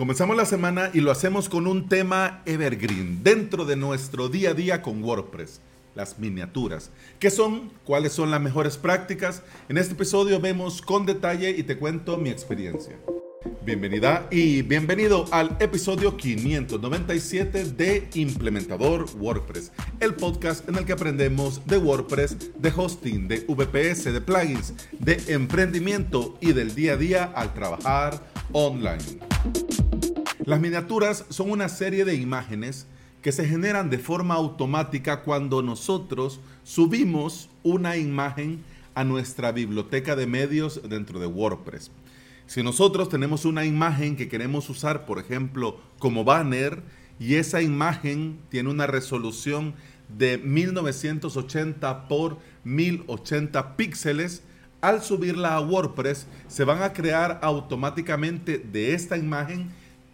Comenzamos la semana y lo hacemos con un tema evergreen dentro de nuestro día a día con WordPress, las miniaturas. ¿Qué son? ¿Cuáles son las mejores prácticas? En este episodio vemos con detalle y te cuento mi experiencia. Bienvenida y bienvenido al episodio 597 de Implementador WordPress, el podcast en el que aprendemos de WordPress, de hosting, de VPS, de plugins, de emprendimiento y del día a día al trabajar online. Las miniaturas son una serie de imágenes que se generan de forma automática cuando nosotros subimos una imagen a nuestra biblioteca de medios dentro de WordPress. Si nosotros tenemos una imagen que queremos usar, por ejemplo, como banner, y esa imagen tiene una resolución de 1980 por 1080 píxeles, al subirla a WordPress se van a crear automáticamente de esta imagen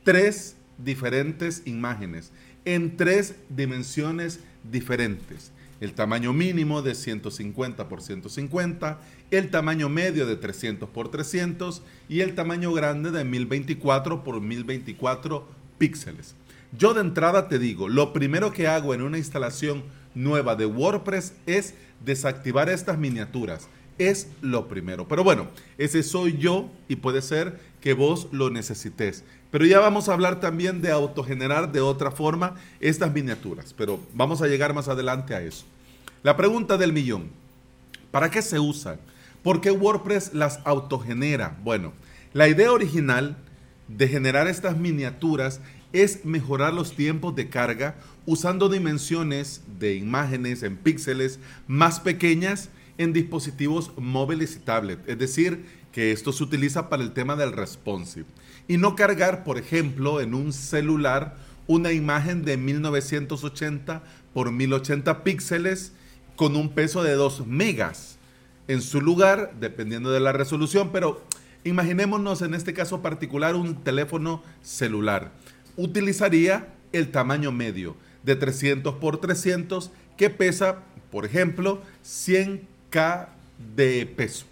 tres diferentes imágenes en tres dimensiones diferentes el tamaño mínimo de 150 por 150, el tamaño medio de 300 por 300 y el tamaño grande de 1024 por 1024 píxeles. Yo de entrada te digo, lo primero que hago en una instalación nueva de WordPress es desactivar estas miniaturas. Es lo primero. Pero bueno, ese soy yo y puede ser que vos lo necesites. Pero ya vamos a hablar también de autogenerar de otra forma estas miniaturas, pero vamos a llegar más adelante a eso. La pregunta del millón, ¿para qué se usan? ¿Por qué WordPress las autogenera? Bueno, la idea original de generar estas miniaturas es mejorar los tiempos de carga usando dimensiones de imágenes en píxeles más pequeñas en dispositivos móviles y tablet. Es decir, que esto se utiliza para el tema del responsive. Y no cargar, por ejemplo, en un celular una imagen de 1980 por 1080 píxeles con un peso de 2 megas. En su lugar, dependiendo de la resolución, pero imaginémonos en este caso particular un teléfono celular. Utilizaría el tamaño medio de 300 por 300 que pesa, por ejemplo, 100k de peso.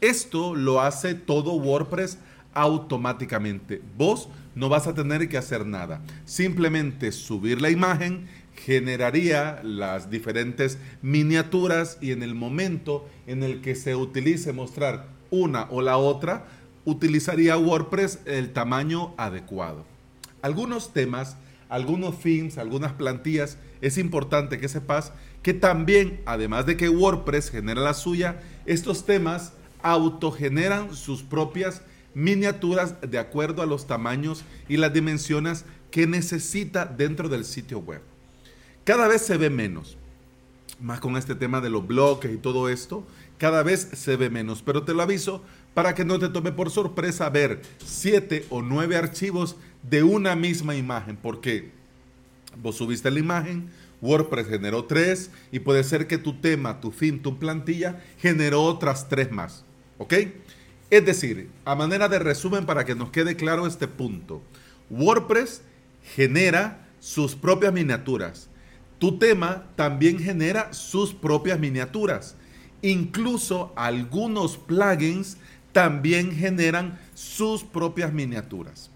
Esto lo hace todo WordPress automáticamente. Vos no vas a tener que hacer nada. Simplemente subir la imagen generaría las diferentes miniaturas y en el momento en el que se utilice mostrar una o la otra, utilizaría WordPress el tamaño adecuado. Algunos temas, algunos themes, algunas plantillas, es importante que sepas que también, además de que WordPress genera la suya, estos temas autogeneran sus propias miniaturas de acuerdo a los tamaños y las dimensiones que necesita dentro del sitio web. Cada vez se ve menos, más con este tema de los bloques y todo esto, cada vez se ve menos, pero te lo aviso para que no te tome por sorpresa ver siete o nueve archivos de una misma imagen, porque vos subiste la imagen, WordPress generó tres y puede ser que tu tema, tu fin, tu plantilla generó otras tres más. ¿Ok? Es decir, a manera de resumen para que nos quede claro este punto, WordPress genera sus propias miniaturas. Tu tema también genera sus propias miniaturas. Incluso algunos plugins también generan sus propias miniaturas.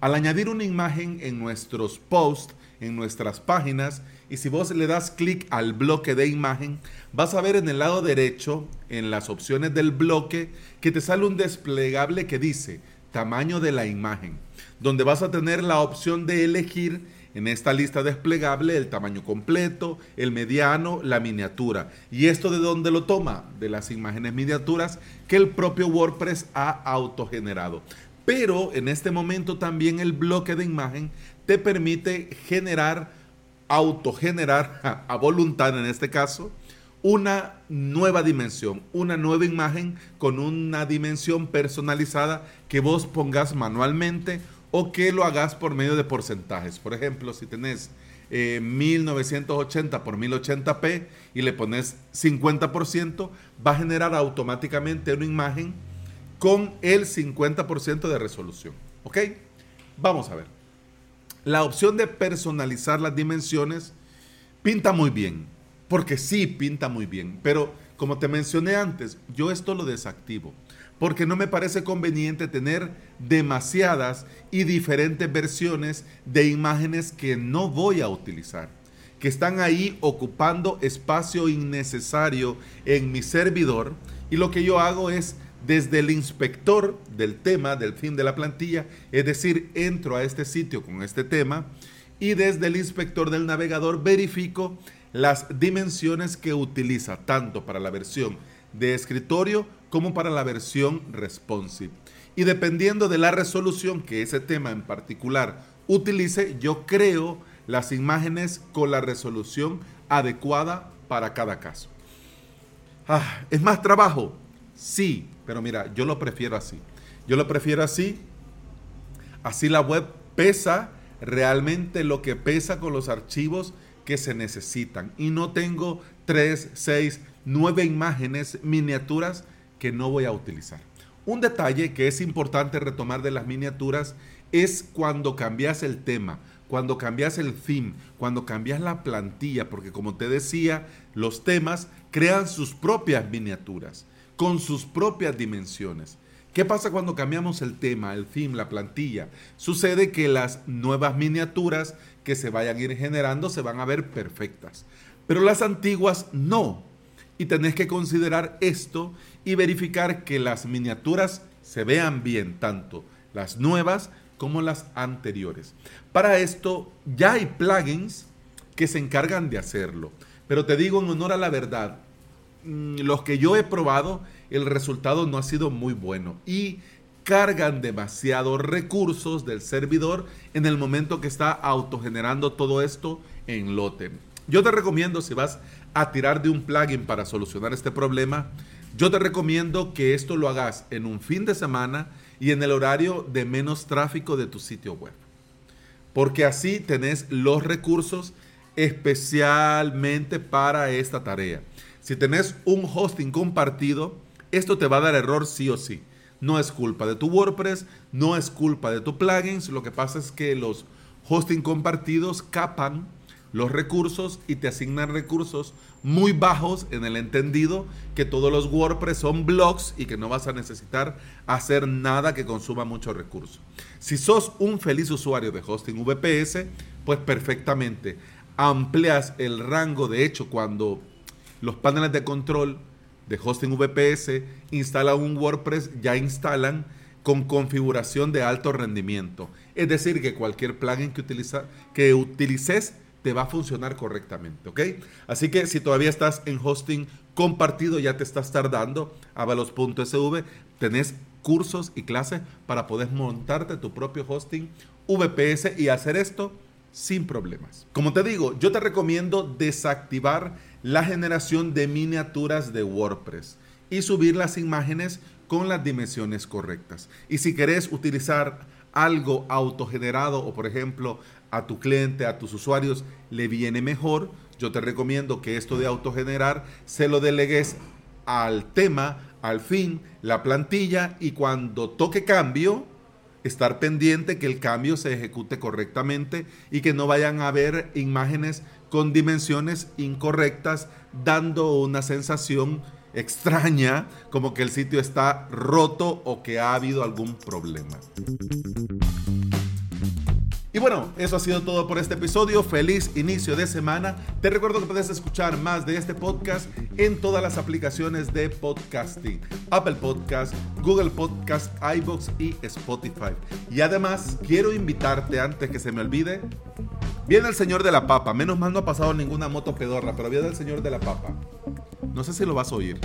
Al añadir una imagen en nuestros posts, en nuestras páginas, y si vos le das clic al bloque de imagen, vas a ver en el lado derecho, en las opciones del bloque, que te sale un desplegable que dice tamaño de la imagen, donde vas a tener la opción de elegir en esta lista desplegable el tamaño completo, el mediano, la miniatura. ¿Y esto de dónde lo toma? De las imágenes miniaturas que el propio WordPress ha autogenerado. Pero en este momento también el bloque de imagen te permite generar autogenerar a voluntad en este caso una nueva dimensión, una nueva imagen con una dimensión personalizada que vos pongas manualmente o que lo hagas por medio de porcentajes. Por ejemplo, si tenés 1980 eh, por 1080p y le pones 50%, va a generar automáticamente una imagen con el 50% de resolución. ¿Ok? Vamos a ver. La opción de personalizar las dimensiones pinta muy bien, porque sí pinta muy bien, pero como te mencioné antes, yo esto lo desactivo. porque no me parece conveniente tener demasiadas y diferentes versiones de imágenes que no voy a utilizar, que están ahí ocupando espacio innecesario en mi servidor y lo que yo hago es desde el inspector del tema, del fin de la plantilla, es decir, entro a este sitio con este tema y desde el inspector del navegador verifico las dimensiones que utiliza tanto para la versión de escritorio como para la versión responsive. Y dependiendo de la resolución que ese tema en particular utilice, yo creo las imágenes con la resolución adecuada para cada caso. Ah, ¿Es más trabajo? Sí, pero mira, yo lo prefiero así. Yo lo prefiero así. Así la web pesa realmente lo que pesa con los archivos que se necesitan. Y no tengo tres, seis, nueve imágenes, miniaturas que no voy a utilizar. Un detalle que es importante retomar de las miniaturas es cuando cambias el tema, cuando cambias el theme, cuando cambias la plantilla, porque como te decía, los temas crean sus propias miniaturas, con sus propias dimensiones. ¿Qué pasa cuando cambiamos el tema, el theme, la plantilla? Sucede que las nuevas miniaturas que se vayan a ir generando se van a ver perfectas, pero las antiguas no. Y tenés que considerar esto y verificar que las miniaturas se vean bien, tanto las nuevas como las anteriores. Para esto ya hay plugins que se encargan de hacerlo. Pero te digo en honor a la verdad, los que yo he probado, el resultado no ha sido muy bueno. Y cargan demasiados recursos del servidor en el momento que está autogenerando todo esto en lote. Yo te recomiendo, si vas a tirar de un plugin para solucionar este problema, yo te recomiendo que esto lo hagas en un fin de semana y en el horario de menos tráfico de tu sitio web. Porque así tenés los recursos especialmente para esta tarea. Si tenés un hosting compartido, esto te va a dar error sí o sí. No es culpa de tu WordPress, no es culpa de tu plugins. Lo que pasa es que los hosting compartidos capan los recursos y te asignan recursos muy bajos en el entendido que todos los WordPress son blogs y que no vas a necesitar hacer nada que consuma mucho recurso. Si sos un feliz usuario de hosting VPS, pues perfectamente amplias el rango. De hecho, cuando los paneles de control de hosting VPS instalan un WordPress, ya instalan con configuración de alto rendimiento. Es decir, que cualquier plugin que, utiliza, que utilices te va a funcionar correctamente, ¿ok? Así que si todavía estás en hosting compartido, ya te estás tardando, avalos.sv, tenés cursos y clases para poder montarte tu propio hosting VPS y hacer esto sin problemas. Como te digo, yo te recomiendo desactivar la generación de miniaturas de WordPress y subir las imágenes con las dimensiones correctas. Y si querés utilizar algo autogenerado o por ejemplo a tu cliente, a tus usuarios le viene mejor, yo te recomiendo que esto de autogenerar se lo delegues al tema, al fin, la plantilla y cuando toque cambio, estar pendiente que el cambio se ejecute correctamente y que no vayan a haber imágenes con dimensiones incorrectas, dando una sensación extraña, como que el sitio está roto o que ha habido algún problema. Y bueno, eso ha sido todo por este episodio. Feliz inicio de semana. Te recuerdo que puedes escuchar más de este podcast en todas las aplicaciones de podcasting. Apple Podcast, Google Podcast, iBox y Spotify. Y además, quiero invitarte antes que se me olvide. Viene el señor de la papa. Menos mal no ha pasado ninguna moto pedorra, pero viene el señor de la papa. No sé si lo vas a oír.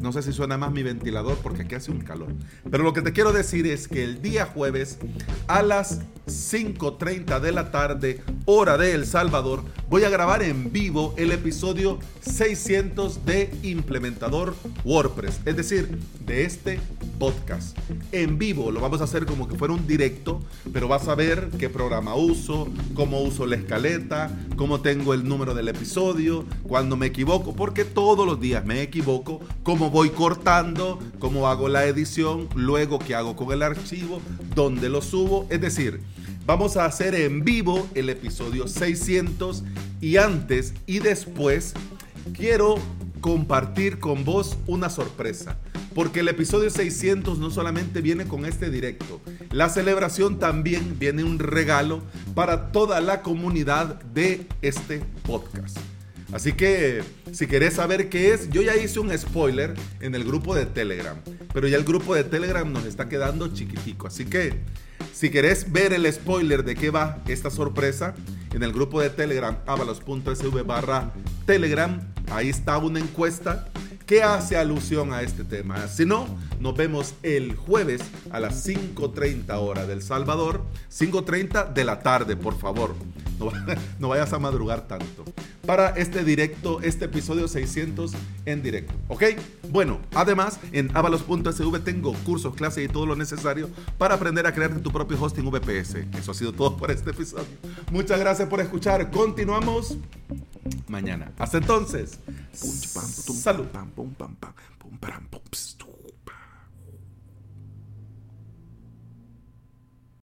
No sé si suena más mi ventilador porque aquí hace un calor. Pero lo que te quiero decir es que el día jueves a las 5.30 de la tarde, hora de El Salvador, voy a grabar en vivo el episodio 600 de Implementador WordPress. Es decir, de este podcast. En vivo lo vamos a hacer como que fuera un directo, pero vas a ver qué programa uso, cómo uso la escaleta, cómo tengo el número del episodio, cuando me equivoco, porque todos los días me equivoco, cómo voy cortando, cómo hago la edición, luego qué hago con el archivo, dónde lo subo. Es decir, vamos a hacer en vivo el episodio 600 y antes y después quiero compartir con vos una sorpresa porque el episodio 600 no solamente viene con este directo, la celebración también viene un regalo para toda la comunidad de este podcast. Así que si querés saber qué es, yo ya hice un spoiler en el grupo de Telegram, pero ya el grupo de Telegram nos está quedando chiquitico. Así que si querés ver el spoiler de qué va esta sorpresa, en el grupo de Telegram, avalos.sv barra Telegram, ahí está una encuesta que hace alusión a este tema. Si no, nos vemos el jueves a las 5.30 hora del Salvador, 5.30 de la tarde, por favor. No, vayas a madrugar tanto. Para este directo, este episodio 600 en directo. ¿Ok? Bueno, además en avalos.sv tengo cursos, clases y todo lo necesario para aprender a crear tu propio hosting VPS. Eso ha sido todo por este episodio. Muchas gracias por escuchar. Continuamos mañana. Hasta entonces. Salud.